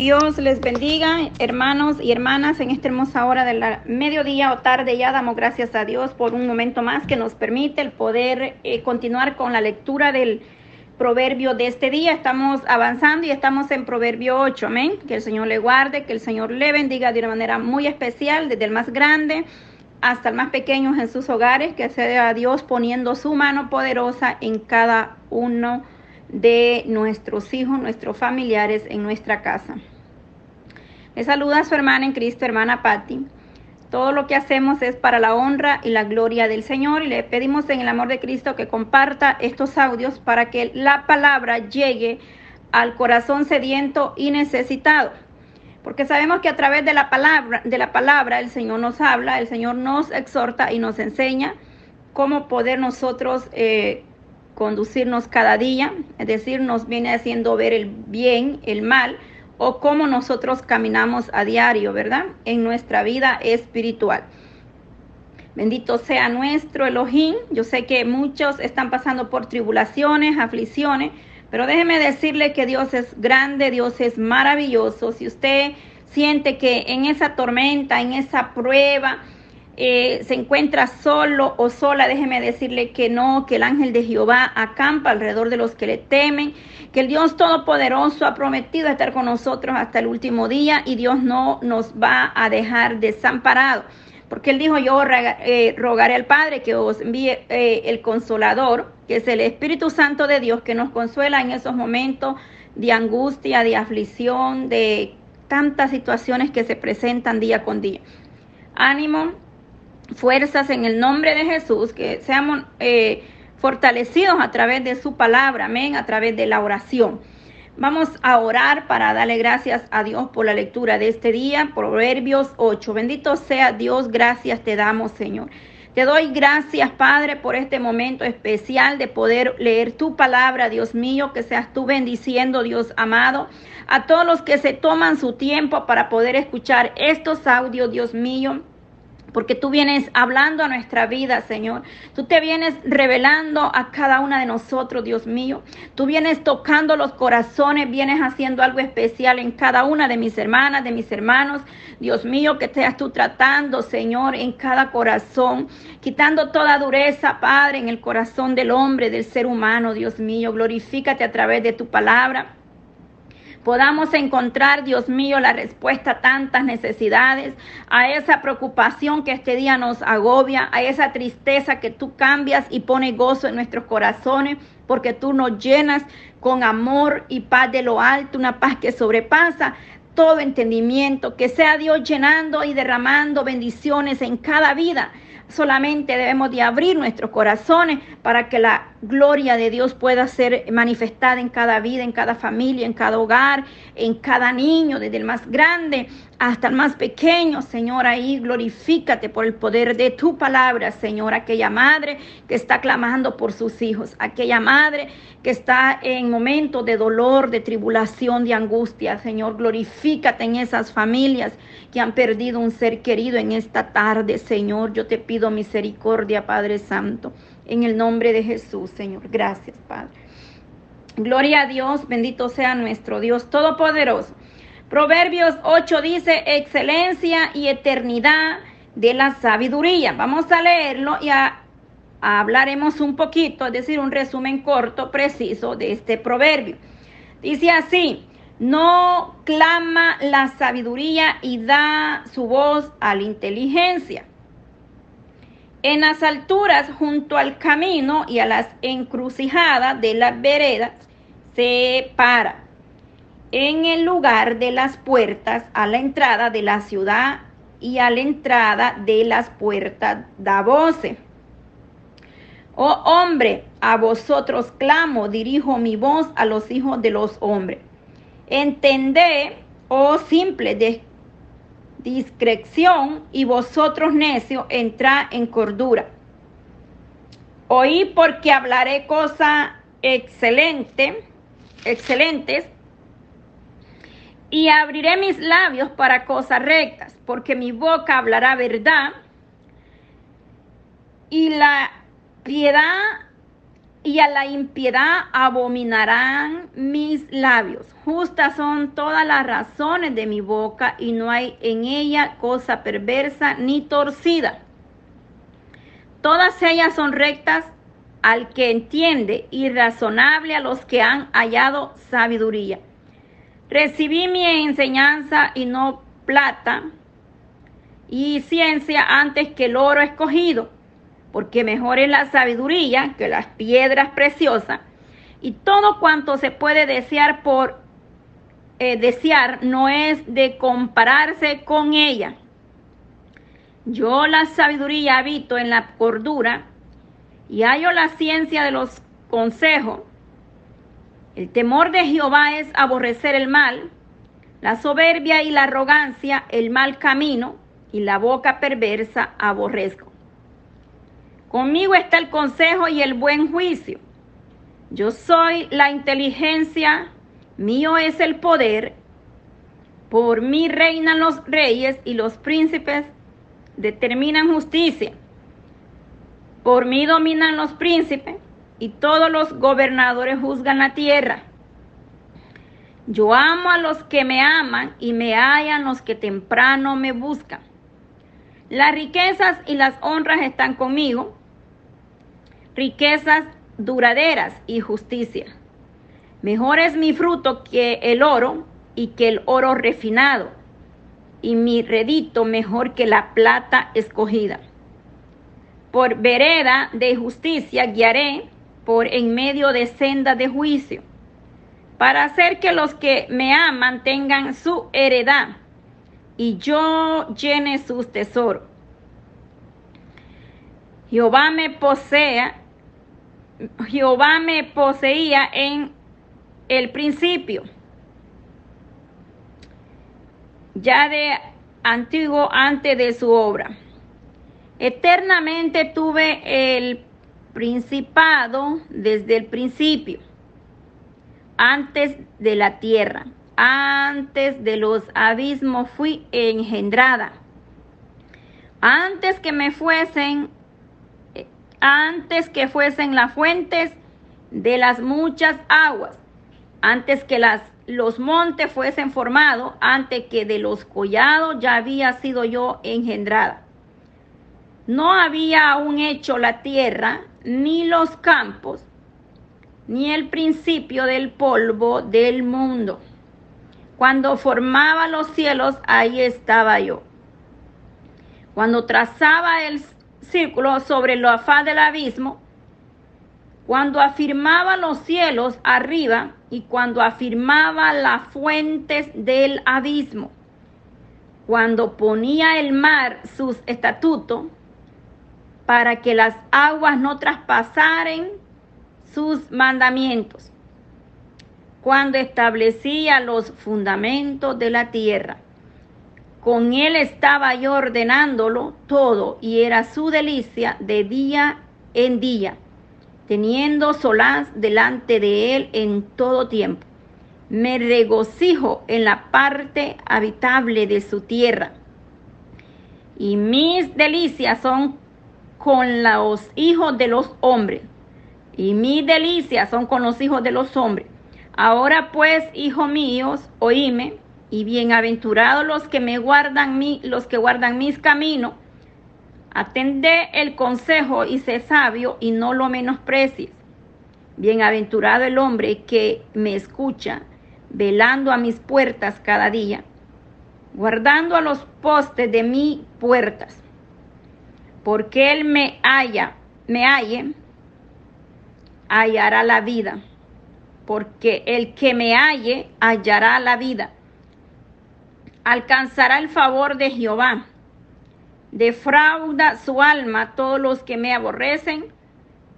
Dios les bendiga, hermanos y hermanas, en esta hermosa hora de la mediodía o tarde ya damos gracias a Dios por un momento más que nos permite el poder eh, continuar con la lectura del proverbio de este día. Estamos avanzando y estamos en proverbio 8, amén. Que el Señor le guarde, que el Señor le bendiga de una manera muy especial, desde el más grande hasta el más pequeño en sus hogares, que sea Dios poniendo su mano poderosa en cada uno de nuestros hijos, nuestros familiares en nuestra casa. Le saluda a su hermana en Cristo, hermana Patti. Todo lo que hacemos es para la honra y la gloria del Señor y le pedimos en el amor de Cristo que comparta estos audios para que la palabra llegue al corazón sediento y necesitado. Porque sabemos que a través de la palabra, de la palabra el Señor nos habla, el Señor nos exhorta y nos enseña cómo poder nosotros eh, conducirnos cada día, es decir, nos viene haciendo ver el bien, el mal, o cómo nosotros caminamos a diario, ¿verdad? En nuestra vida espiritual. Bendito sea nuestro Elohim. Yo sé que muchos están pasando por tribulaciones, aflicciones, pero déjeme decirle que Dios es grande, Dios es maravilloso. Si usted siente que en esa tormenta, en esa prueba, eh, se encuentra solo o sola, déjeme decirle que no, que el ángel de Jehová acampa alrededor de los que le temen, que el Dios Todopoderoso ha prometido estar con nosotros hasta el último día y Dios no nos va a dejar desamparados. Porque él dijo, yo eh, rogaré al Padre que os envíe eh, el consolador, que es el Espíritu Santo de Dios, que nos consuela en esos momentos de angustia, de aflicción, de tantas situaciones que se presentan día con día. Ánimo, fuerzas en el nombre de Jesús, que seamos eh, fortalecidos a través de su palabra, amén, a través de la oración. Vamos a orar para darle gracias a Dios por la lectura de este día, Proverbios 8. Bendito sea Dios, gracias te damos, Señor. Te doy gracias, Padre, por este momento especial de poder leer tu palabra, Dios mío, que seas tú bendiciendo, Dios amado, a todos los que se toman su tiempo para poder escuchar estos audios, Dios mío porque tú vienes hablando a nuestra vida, Señor. Tú te vienes revelando a cada una de nosotros, Dios mío. Tú vienes tocando los corazones, vienes haciendo algo especial en cada una de mis hermanas, de mis hermanos. Dios mío, que seas tú tratando, Señor, en cada corazón, quitando toda dureza, Padre, en el corazón del hombre, del ser humano, Dios mío. Glorifícate a través de tu palabra podamos encontrar, Dios mío, la respuesta a tantas necesidades, a esa preocupación que este día nos agobia, a esa tristeza que tú cambias y pones gozo en nuestros corazones, porque tú nos llenas con amor y paz de lo alto, una paz que sobrepasa todo entendimiento, que sea Dios llenando y derramando bendiciones en cada vida solamente debemos de abrir nuestros corazones para que la gloria de Dios pueda ser manifestada en cada vida, en cada familia, en cada hogar, en cada niño, desde el más grande hasta el más pequeño, Señor, ahí glorifícate por el poder de tu palabra, Señor, aquella madre que está clamando por sus hijos, aquella madre que está en momentos de dolor, de tribulación, de angustia, Señor, glorifícate en esas familias que han perdido un ser querido en esta tarde, Señor, yo te pido misericordia, Padre Santo, en el nombre de Jesús, Señor, gracias, Padre. Gloria a Dios, bendito sea nuestro Dios Todopoderoso. Proverbios 8 dice excelencia y eternidad de la sabiduría. Vamos a leerlo y hablaremos un poquito, es decir, un resumen corto, preciso de este proverbio. Dice así, no clama la sabiduría y da su voz a la inteligencia. En las alturas junto al camino y a las encrucijadas de las veredas se para en el lugar de las puertas a la entrada de la ciudad y a la entrada de las puertas da voce. Oh hombre, a vosotros clamo, dirijo mi voz a los hijos de los hombres. Entendé, oh simple de discreción, y vosotros necios, entrad en cordura. Oí porque hablaré cosas excelente, excelentes y abriré mis labios para cosas rectas, porque mi boca hablará verdad y la piedad y a la impiedad abominarán mis labios. Justas son todas las razones de mi boca y no hay en ella cosa perversa ni torcida. Todas ellas son rectas al que entiende y razonable a los que han hallado sabiduría. Recibí mi enseñanza y no plata y ciencia antes que el oro escogido porque mejor es la sabiduría que las piedras preciosas, y todo cuanto se puede desear por eh, desear no es de compararse con ella. Yo la sabiduría habito en la cordura y hallo la ciencia de los consejos. El temor de Jehová es aborrecer el mal, la soberbia y la arrogancia, el mal camino y la boca perversa aborrezco. Conmigo está el consejo y el buen juicio. Yo soy la inteligencia, mío es el poder. Por mí reinan los reyes y los príncipes determinan justicia. Por mí dominan los príncipes y todos los gobernadores juzgan la tierra. Yo amo a los que me aman y me hallan los que temprano me buscan. Las riquezas y las honras están conmigo riquezas duraderas y justicia. Mejor es mi fruto que el oro y que el oro refinado, y mi redito mejor que la plata escogida. Por vereda de justicia guiaré en medio de senda de juicio, para hacer que los que me aman tengan su heredad y yo llene sus tesoros. Jehová me posea Jehová me poseía en el principio, ya de antiguo antes de su obra. Eternamente tuve el principado desde el principio, antes de la tierra, antes de los abismos fui engendrada, antes que me fuesen antes que fuesen las fuentes de las muchas aguas, antes que las, los montes fuesen formados, antes que de los collados ya había sido yo engendrada. No había aún hecho la tierra, ni los campos, ni el principio del polvo del mundo. Cuando formaba los cielos, ahí estaba yo. Cuando trazaba el círculo sobre lo afán del abismo, cuando afirmaba los cielos arriba y cuando afirmaba las fuentes del abismo, cuando ponía el mar sus estatutos para que las aguas no traspasaren sus mandamientos, cuando establecía los fundamentos de la tierra con él estaba yo ordenándolo todo y era su delicia de día en día, teniendo solaz delante de él en todo tiempo. Me regocijo en la parte habitable de su tierra. Y mis delicias son con los hijos de los hombres. Y mis delicias son con los hijos de los hombres. Ahora pues, hijos míos, oíme y bienaventurados los que me guardan mi, los que guardan mis caminos. Atendé el consejo y sé sabio y no lo menosprecies. Bienaventurado el hombre que me escucha, velando a mis puertas cada día, guardando a los postes de mis puertas. Porque él me haya, me halle, hallará la vida. Porque el que me halle, hallará la vida alcanzará el favor de Jehová. Defrauda su alma todos los que me aborrecen,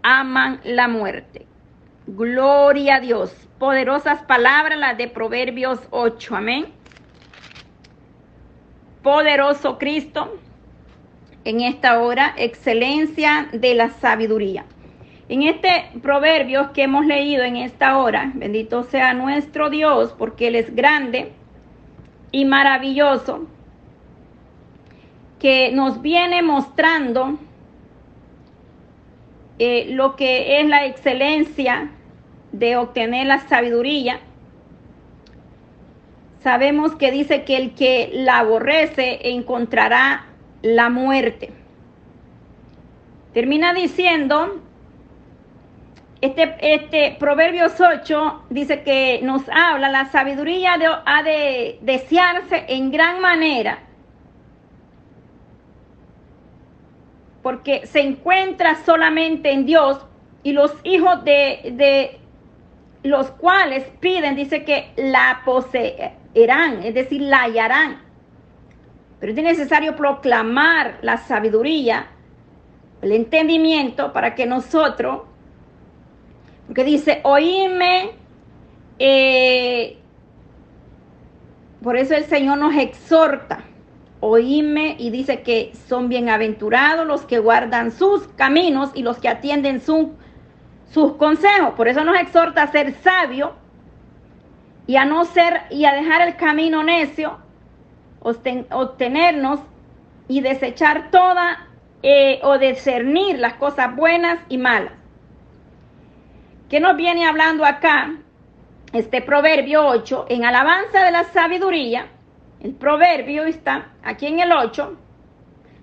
aman la muerte. Gloria a Dios. Poderosas palabras las de Proverbios 8. Amén. Poderoso Cristo, en esta hora, excelencia de la sabiduría. En este proverbio que hemos leído en esta hora, bendito sea nuestro Dios, porque Él es grande y maravilloso que nos viene mostrando eh, lo que es la excelencia de obtener la sabiduría, sabemos que dice que el que la aborrece encontrará la muerte. Termina diciendo, este, este Proverbios 8 dice que nos habla, la sabiduría ha de desearse en gran manera, porque se encuentra solamente en Dios y los hijos de, de los cuales piden, dice que la poseerán, es decir, la hallarán. Pero es necesario proclamar la sabiduría el entendimiento para que nosotros, porque dice, oíme, eh, por eso el Señor nos exhorta, oíme y dice que son bienaventurados los que guardan sus caminos y los que atienden su, sus consejos. Por eso nos exhorta a ser sabio y a no ser y a dejar el camino necio, obtenernos y desechar toda eh, o discernir las cosas buenas y malas. ¿Qué nos viene hablando acá? Este proverbio 8, en alabanza de la sabiduría, el proverbio está aquí en el 8,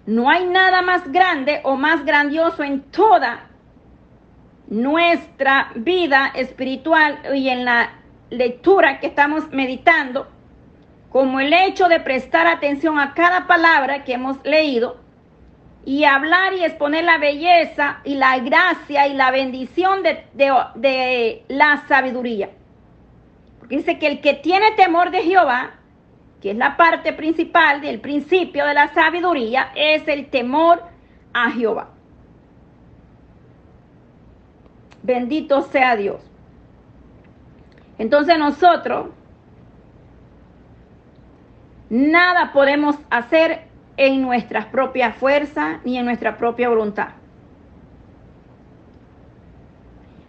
no hay nada más grande o más grandioso en toda nuestra vida espiritual y en la lectura que estamos meditando, como el hecho de prestar atención a cada palabra que hemos leído y hablar y exponer la belleza y la gracia y la bendición de, de, la sabiduría. Porque dice que el que tiene temor de Jehová, que es la parte principal del principio de la sabiduría, es el temor a Jehová. Bendito sea Dios. Entonces nosotros nada podemos hacer en nuestras propias fuerzas ni en nuestra propia voluntad.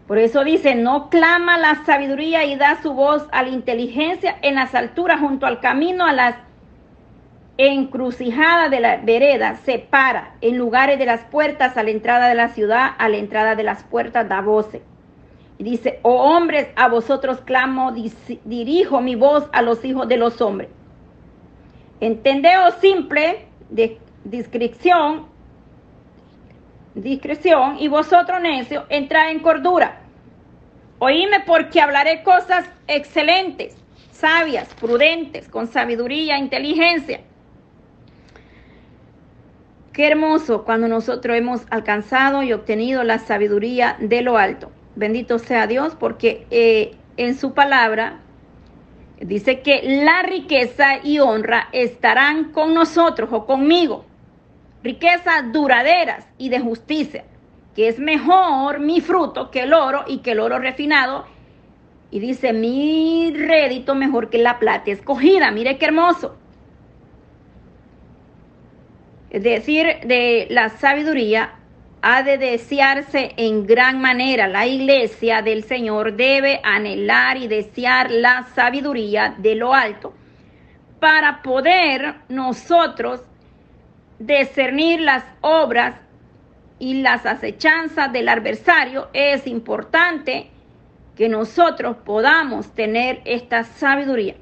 Por eso dice, no clama la sabiduría y da su voz a la inteligencia en las alturas junto al camino, a las encrucijadas de la vereda, se para en lugares de las puertas a la entrada de la ciudad, a la entrada de las puertas da voce. Y dice, oh hombres, a vosotros clamo, dirijo mi voz a los hijos de los hombres. Entendeos simple, de discreción, discreción, y vosotros necios, entrad en cordura. Oíme porque hablaré cosas excelentes, sabias, prudentes, con sabiduría, inteligencia. Qué hermoso cuando nosotros hemos alcanzado y obtenido la sabiduría de lo alto. Bendito sea Dios porque eh, en su palabra Dice que la riqueza y honra estarán con nosotros o conmigo. Riquezas duraderas y de justicia, que es mejor mi fruto que el oro y que el oro refinado. Y dice, mi rédito mejor que la plata escogida. Mire qué hermoso. Es decir, de la sabiduría ha de desearse en gran manera. La iglesia del Señor debe anhelar y desear la sabiduría de lo alto para poder nosotros discernir las obras y las acechanzas del adversario. Es importante que nosotros podamos tener esta sabiduría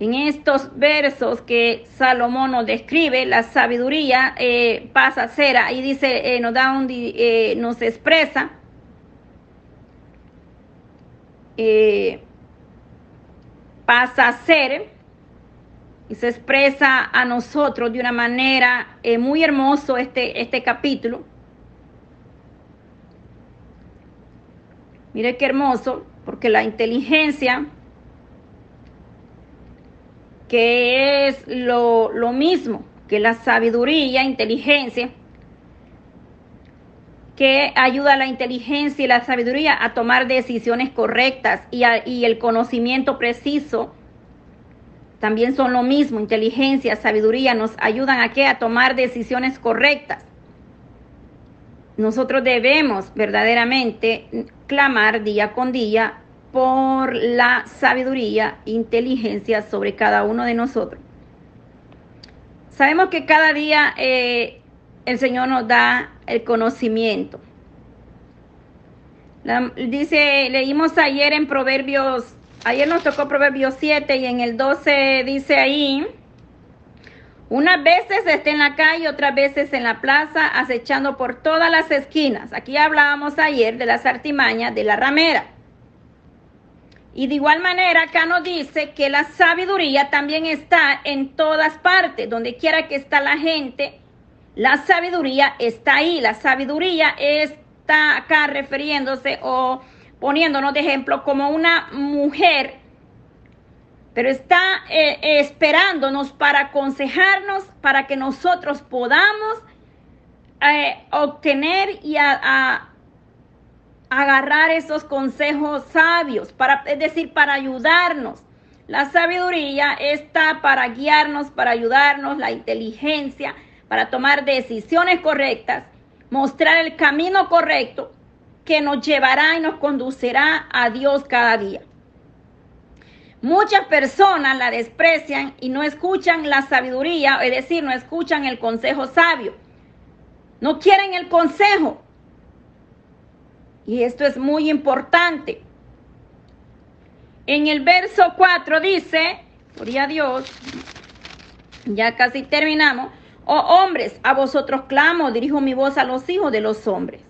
en estos versos que Salomón nos describe, la sabiduría eh, pasa a ser, ahí dice, eh, nos da un, eh, nos expresa pasa a ser y se expresa a nosotros de una manera muy hermoso este, este capítulo. Mire qué hermoso, porque la inteligencia que es lo, mismo que la sabiduría, inteligencia, que ayuda a la inteligencia y la sabiduría a tomar decisiones correctas y, y el conocimiento preciso también son lo mismo. Inteligencia, sabiduría nos ayudan a qué? A tomar decisiones correctas. Nosotros debemos verdaderamente clamar día con día por la sabiduría, inteligencia sobre cada uno de nosotros. Sabemos que cada día eh, el Señor nos da el conocimiento. dice, leímos ayer en Proverbios, ayer nos tocó Proverbios 7 y en el 12 dice ahí, unas veces está en la calle, otras veces en la plaza, acechando por todas las esquinas. Aquí hablábamos ayer de las artimañas de la ramera. Y de igual manera, acá nos dice que la sabiduría también está en todas partes, donde quiera que está la gente, la sabiduría está ahí. La sabiduría está acá refiriéndose o poniéndonos de ejemplo como una mujer pero está eh, esperándonos para aconsejarnos, para que nosotros podamos eh, obtener y agarrar esos consejos sabios, para, es decir, para ayudarnos. La sabiduría está para guiarnos, para ayudarnos, la inteligencia, para tomar decisiones correctas, mostrar el camino correcto que nos llevará y nos conducirá a Dios cada día. Muchas personas la desprecian y no escuchan la sabiduría, es decir, no escuchan el consejo sabio. No quieren el consejo. Y esto es muy importante. En el verso 4 dice, gloria a Dios, ya casi terminamos. Oh hombres, a vosotros clamo, dirijo mi voz a los hijos de los hombres.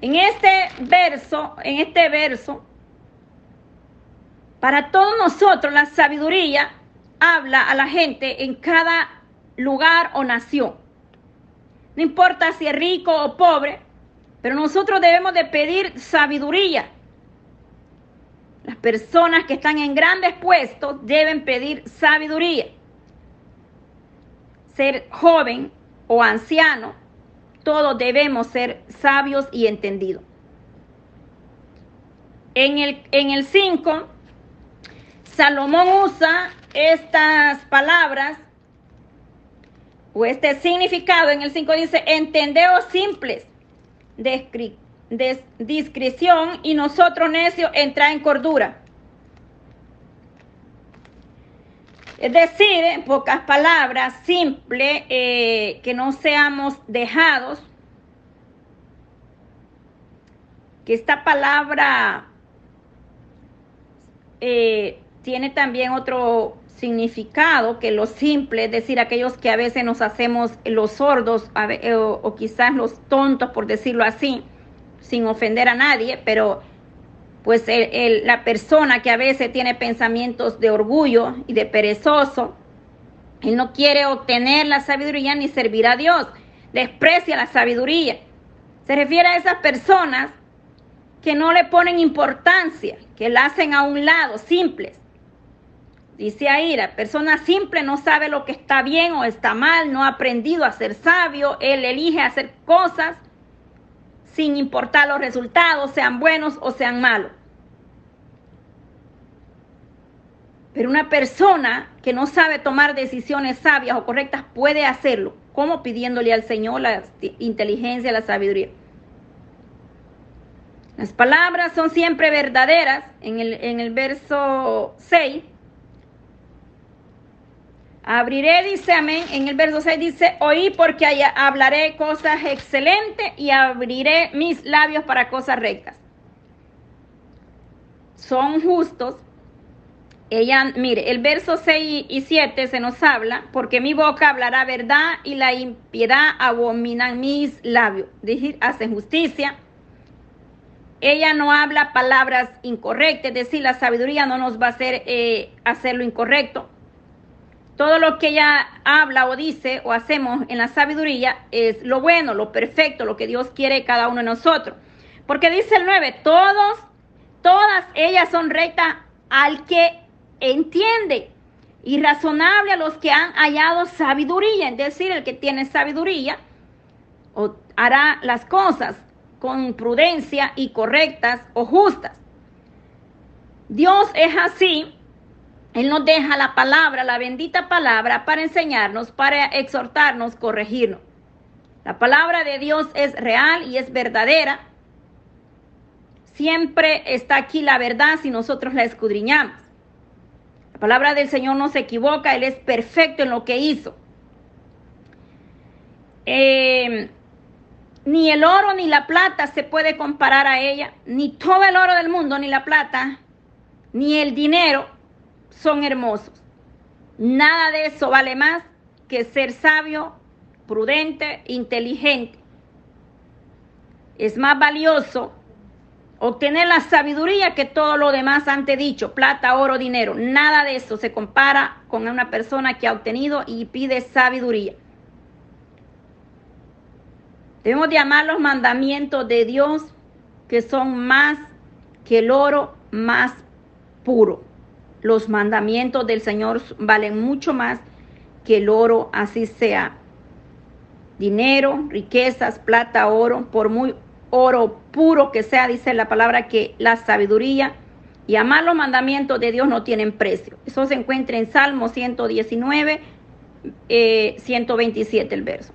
En este verso, en este verso, para todos nosotros la sabiduría habla a la gente en cada lugar o nación. No importa si es rico o pobre, pero nosotros debemos de pedir sabiduría. Las personas que están en grandes puestos deben pedir sabiduría. Ser joven o anciano, todos debemos ser sabios y entendidos. En el 5 en el Salomón usa estas palabras o este significado en el 5 dice, entendeos simples, discreción y nosotros necios entra en cordura. Es decir, en pocas palabras, simple, eh, que no seamos dejados, que esta palabra eh, tiene también otro significado que lo simple, es decir, aquellos que a veces nos hacemos los sordos eh, o, quizás los tontos, por decirlo así, sin ofender a nadie, pero pues la persona que a veces tiene pensamientos de orgullo y de perezoso, él no quiere obtener la sabiduría ni servir a Dios, desprecia la sabiduría. Se refiere a esas personas que no le ponen importancia, que la hacen a un lado, simples. Dice ahí, persona simple no sabe lo que está bien o está mal, no ha aprendido a ser sabio, él elige hacer cosas sin importar los resultados, sean buenos o sean malos. Pero una persona que no sabe tomar decisiones sabias o correctas puede hacerlo, como pidiéndole al Señor la inteligencia, la sabiduría. Las palabras son siempre verdaderas. En el, en el verso 6 Abriré, dice amén. En el verso 6 dice, oí porque hablaré cosas excelentes y abriré mis labios para cosas rectas. Son justos. Ella, mire, el verso 6 y 7 se nos habla, porque mi boca hablará verdad y la impiedad abominan mis labios. Decir, hacen justicia. Ella no habla palabras incorrectas, es decir, la sabiduría no nos va a hacer eh, hacer lo incorrecto todo lo que ella habla o dice o hacemos en la sabiduría es lo bueno, lo perfecto, lo que Dios quiere cada uno de nosotros. Porque dice el 9, todos, todas ellas son rectas al que entiende y razonable a los que han hallado sabiduría. Es decir, el que tiene sabiduría o hará las cosas con prudencia y correctas o justas. Dios es así él nos deja la palabra, la bendita palabra, para enseñarnos, para exhortarnos, corregirnos. La palabra de Dios es real y es verdadera. Siempre está aquí la verdad si nosotros la escudriñamos. La palabra del Señor no se equivoca, Él es perfecto en lo que hizo. Eh, ni el oro ni la plata se puede comparar a ella, ni todo el oro del mundo, ni la plata, ni el dinero son hermosos. Nada de eso vale más que ser sabio, prudente, inteligente. Es más valioso obtener la sabiduría que todo lo demás antes dicho, plata, oro, dinero. Nada de eso se compara con una persona que ha obtenido y pide sabiduría. Debemos de amar los mandamientos de Dios que son más que el oro más puro. Los mandamientos del Señor valen mucho más que el oro, así sea. Dinero, riquezas, plata, oro, por muy oro puro que sea, dice la palabra que la sabiduría y amar los mandamientos de Dios no tienen precio. Eso se encuentra en Salmo 119, 127 el verso.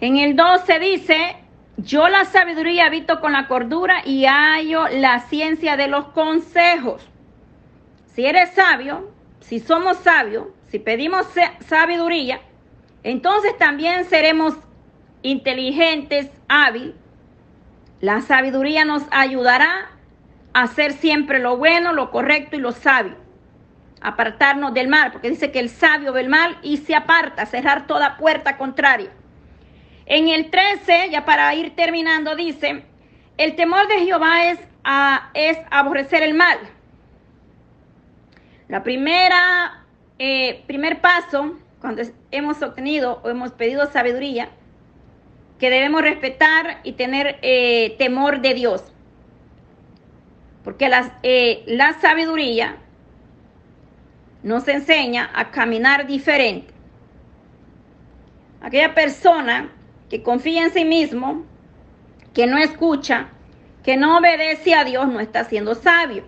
En el 12 dice, yo la sabiduría habito con la cordura y hallo la ciencia de los consejos. Si eres sabio, si somos sabios, si pedimos sabiduría, entonces también seremos inteligentes, hábil. La sabiduría nos ayudará a hacer siempre lo bueno, lo correcto y lo sabio. Apartarnos del mal, porque dice que el sabio ve el mal y se aparta, cerrar toda puerta contraria. En el 13, ya para ir terminando, dice, el temor de Jehová es, aborrecer el mal. La primera, eh, primer paso, cuando hemos obtenido o hemos pedido sabiduría, que debemos respetar y tener eh, temor de Dios. Porque eh, la sabiduría nos enseña a caminar diferente. Aquella persona que confía en sí mismo, que no escucha, que no obedece a Dios, no está siendo sabio.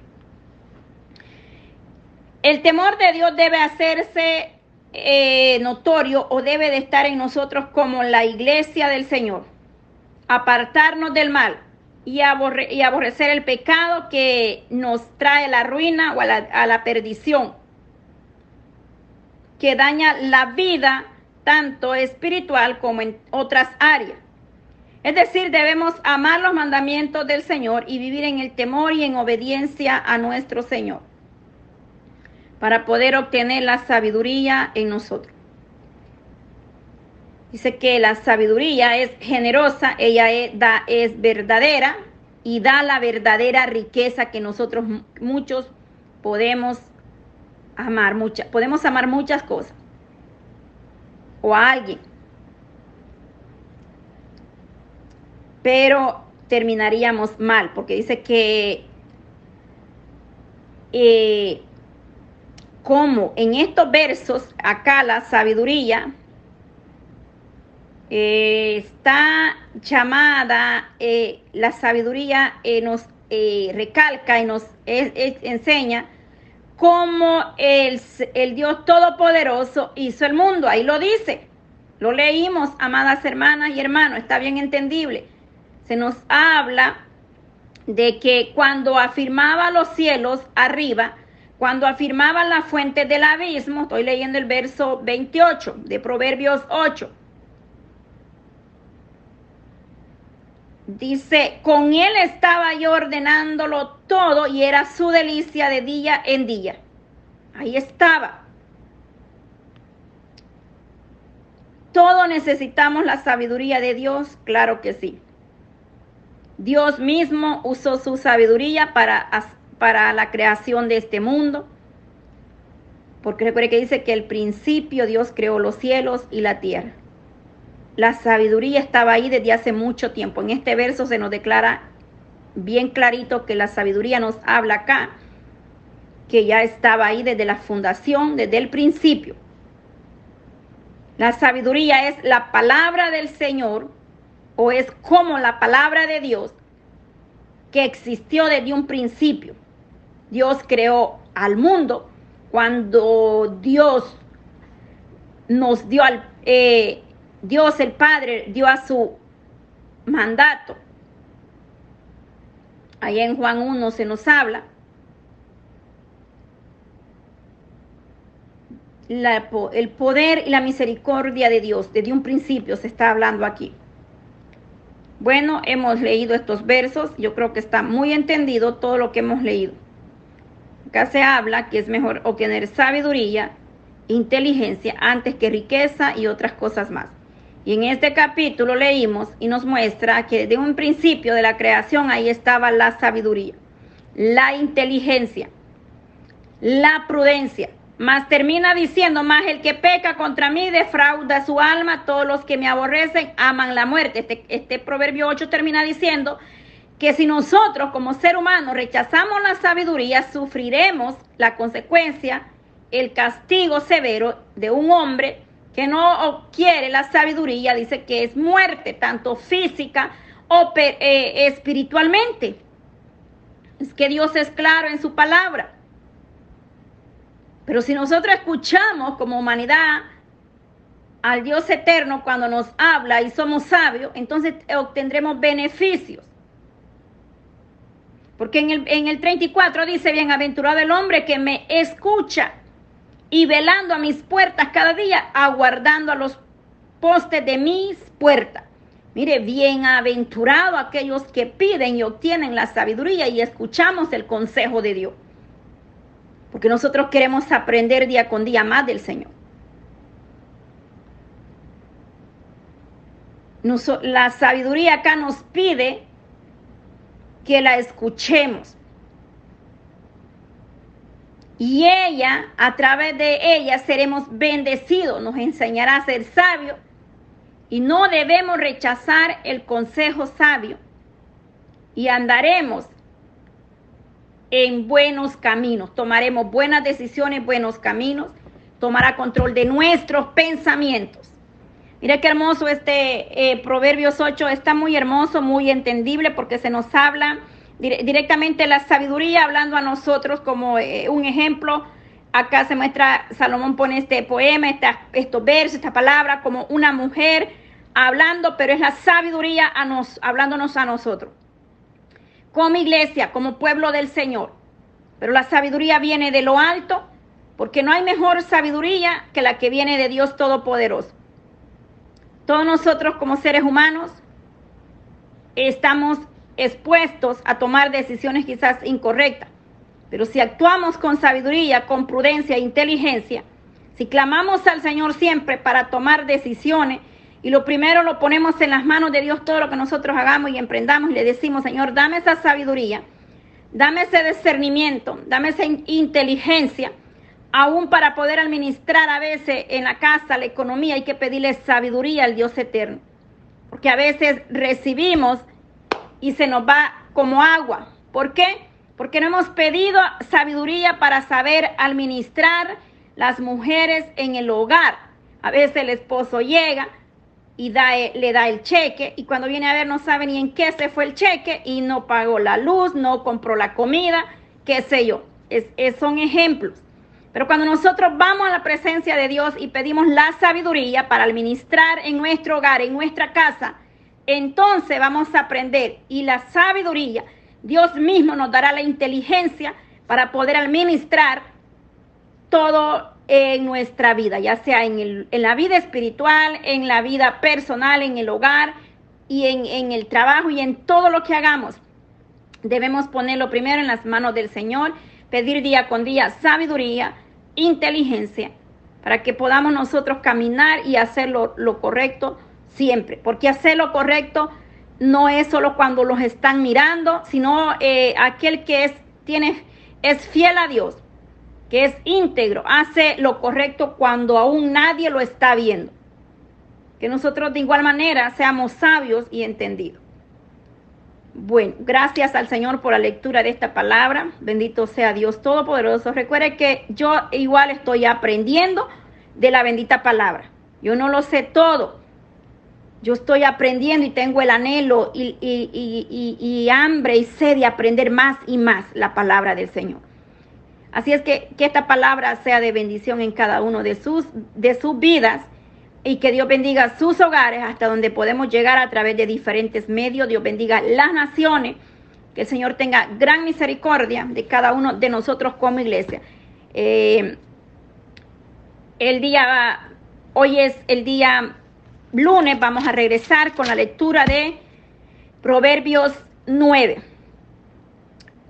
El temor de Dios debe hacerse eh, notorio o debe de estar en nosotros como la iglesia del Señor. Apartarnos del mal y, aborrecer el pecado que nos trae la ruina o a la perdición, que daña la vida tanto espiritual como en otras áreas. Es decir, debemos amar los mandamientos del Señor y vivir en el temor y en obediencia a nuestro Señor para poder obtener la sabiduría en nosotros. Dice que la sabiduría es generosa, ella es, da, es verdadera y da la verdadera riqueza que nosotros muchos podemos amar, mucha, podemos amar muchas cosas o a alguien. Pero terminaríamos mal, porque dice que eh, como en estos versos, acá la sabiduría eh, está llamada, eh, la sabiduría nos recalca y nos enseña como el, el Dios Todopoderoso hizo el mundo. Ahí lo dice. Lo leímos, amadas hermanas y hermanos, está bien entendible. Se nos habla de que cuando afirmaba los cielos arriba, cuando afirmaba la fuente del abismo, estoy leyendo el verso 28 de Proverbios 8, Dice, con él estaba yo ordenándolo todo y era su delicia de día en día. Ahí estaba. Todo necesitamos la sabiduría de Dios, claro que sí. Dios mismo usó su sabiduría para, para la creación de este mundo. Porque recuerde que dice que el principio Dios creó los cielos y la tierra. La sabiduría estaba ahí desde hace mucho tiempo. En este verso se nos declara bien clarito que la sabiduría nos habla acá, que ya estaba ahí desde la fundación, desde el principio. La sabiduría es la palabra del Señor o es como la palabra de Dios que existió desde un principio. Dios creó al mundo cuando Dios nos dio al, eh, Dios el Padre dio a su mandato. Ahí en Juan 1 se nos habla. el poder y la misericordia de Dios, desde un principio se está hablando aquí. Bueno, hemos leído estos versos, yo creo que está muy entendido todo lo que hemos leído. Se habla que es mejor obtener sabiduría, inteligencia antes que riqueza y otras cosas más. Y en este capítulo leímos y nos muestra que de un principio de la creación ahí estaba la sabiduría, la inteligencia, la prudencia, mas termina diciendo, más el que peca contra mí defrauda su alma, todos los que me aborrecen aman la muerte. Este, este proverbio 8 termina diciendo que si nosotros como ser humano rechazamos la sabiduría, sufriremos la consecuencia, el castigo severo de un hombre que no quiere la sabiduría, dice que es muerte, tanto física o eh, espiritualmente. Es que Dios es claro en su palabra. Pero si nosotros escuchamos como humanidad al Dios eterno cuando nos habla y somos sabios, entonces obtendremos beneficios. Porque en el, en el 34 dice, bienaventurado el hombre que me escucha y velando a mis puertas cada día, aguardando a los postes de mis puertas. Mire, bienaventurado aquellos que piden y obtienen la sabiduría y escuchamos el consejo de Dios porque nosotros queremos aprender día con día más del Señor. la sabiduría acá nos pide que la escuchemos. Y ella, a través de ella, seremos bendecidos, nos enseñará a ser sabios y no debemos rechazar el consejo sabio y andaremos en buenos caminos. Tomaremos buenas decisiones, buenos caminos. Tomará control de nuestros pensamientos. Mira qué hermoso este eh, Proverbios 8. Está muy hermoso, muy entendible porque se nos habla directamente la sabiduría hablando a nosotros como eh, un ejemplo. Acá se muestra, Salomón pone este poema, esta, estos versos, esta palabra como una mujer hablando, pero es la sabiduría a nos, hablándonos a nosotros como iglesia, como pueblo del Señor. Pero la sabiduría viene de lo alto, porque no hay mejor sabiduría que la que viene de Dios Todopoderoso. Todos nosotros como seres humanos estamos expuestos a tomar decisiones quizás incorrectas, pero si actuamos con sabiduría, con prudencia e inteligencia, si clamamos al Señor siempre para tomar decisiones, y lo primero lo ponemos en las manos de Dios, todo lo que nosotros hagamos y emprendamos y le decimos, Señor, dame esa sabiduría, dame ese discernimiento, dame esa inteligencia, aún para poder administrar a veces en la casa, la economía, hay que pedirle sabiduría al Dios eterno. Porque a veces recibimos y se nos va como agua. ¿Por qué? Porque no hemos pedido sabiduría para saber administrar las mujeres en el hogar. A veces el esposo llega, y da, e, le da el cheque y cuando viene a ver no sabe ni en qué se fue el cheque y no pagó la luz, no compró la comida, qué sé yo. Es, son ejemplos. Pero cuando nosotros vamos a la presencia de Dios y pedimos la sabiduría para administrar en nuestro hogar, en nuestra casa, entonces vamos a aprender. Y la sabiduría, Dios mismo nos dará la inteligencia para poder administrar todo en nuestra vida, ya sea en, el, en la vida espiritual, en la vida personal, en el hogar y en, en el trabajo y en todo lo que hagamos. Debemos ponerlo primero en las manos del Señor, pedir día con día sabiduría, inteligencia, para que podamos nosotros caminar y hacer lo, correcto siempre. Porque hacer lo correcto no es solo cuando los están mirando, sino eh, aquel que es, tiene, es fiel a Dios que es íntegro, hace lo correcto cuando aún nadie lo está viendo. Que nosotros de igual manera seamos sabios y entendidos. Bueno, gracias al Señor por la lectura de esta palabra. Bendito sea Dios Todopoderoso. Recuerde que yo igual estoy aprendiendo de la bendita palabra. Yo no lo sé todo. Yo estoy aprendiendo y tengo el anhelo y, hambre y sed de aprender más y más la palabra del Señor. Así es que que esta palabra sea de bendición en cada uno de sus, de sus vidas y que Dios bendiga sus hogares hasta donde podemos llegar a través de diferentes medios. Dios bendiga las naciones. Que el Señor tenga gran misericordia de cada uno de nosotros como iglesia. Eh, el día, hoy es el día lunes, vamos a regresar con la lectura de Proverbios 9.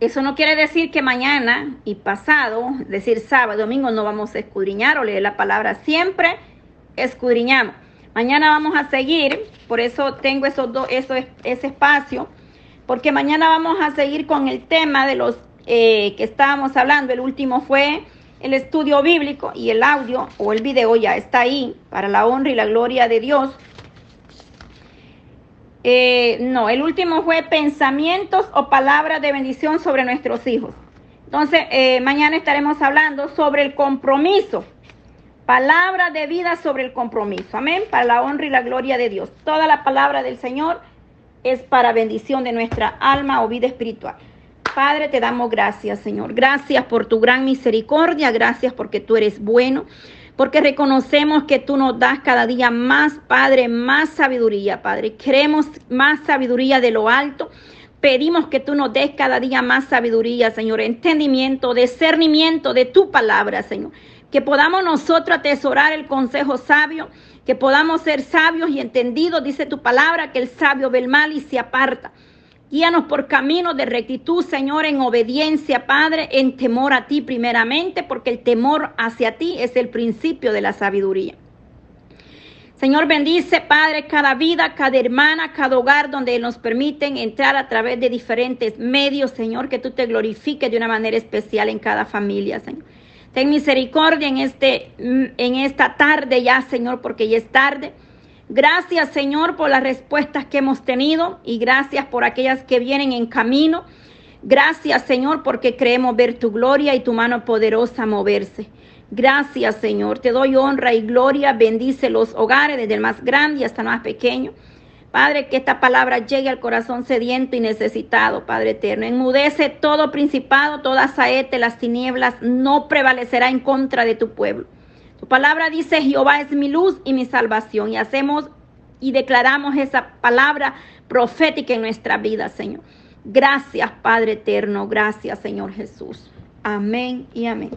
Eso no quiere decir que mañana y pasado, es decir, sábado, domingo, no vamos a escudriñar o leer la palabra. Siempre escudriñamos. Mañana vamos a seguir, por eso tengo esos dos, eso, ese espacio, porque mañana vamos a seguir con el tema de los eh, que estábamos hablando. El último fue el estudio bíblico y el audio o el video ya está ahí para la honra y la gloria de Dios. Eh, no, el último fue pensamientos o palabras de bendición sobre nuestros hijos. Entonces, eh, mañana estaremos hablando sobre el compromiso. Palabra de vida sobre el compromiso. Amén. Para la honra y la gloria de Dios. Toda la palabra del Señor es para bendición de nuestra alma o vida espiritual. Padre, te damos gracias, Señor. Gracias por tu gran misericordia. Gracias porque tú eres bueno porque reconocemos que tú nos das cada día más, Padre, más sabiduría, Padre. Queremos más sabiduría de lo alto. Pedimos que tú nos des cada día más sabiduría, Señor, entendimiento, discernimiento de tu palabra, Señor. Que podamos nosotros atesorar el consejo sabio, que podamos ser sabios y entendidos, dice tu palabra, que el sabio ve el mal y se aparta. Guíanos por caminos de rectitud, Señor, en obediencia, Padre, en temor a ti primeramente, porque el temor hacia ti es el principio de la sabiduría. Señor, bendice, Padre, cada vida, cada hermana, cada hogar donde nos permiten entrar a través de diferentes medios, Señor, que tú te glorifiques de una manera especial en cada familia, Señor. Ten misericordia en, este, en esta tarde ya, Señor, porque ya es tarde. Gracias Señor por las respuestas que hemos tenido y gracias por aquellas que vienen en camino. Gracias Señor porque creemos ver tu gloria y tu mano poderosa moverse. Gracias Señor, te doy honra y gloria. Bendice los hogares desde el más grande hasta el más pequeño. Padre, que esta palabra llegue al corazón sediento y necesitado, Padre eterno. Enmudece todo principado, toda saete, las tinieblas no prevalecerá en contra de tu pueblo. Tu palabra dice, Jehová es mi luz y mi salvación. Y hacemos y declaramos esa palabra profética en nuestra vida, Señor. Gracias, Padre eterno. Gracias, Señor Jesús. Amén y amén.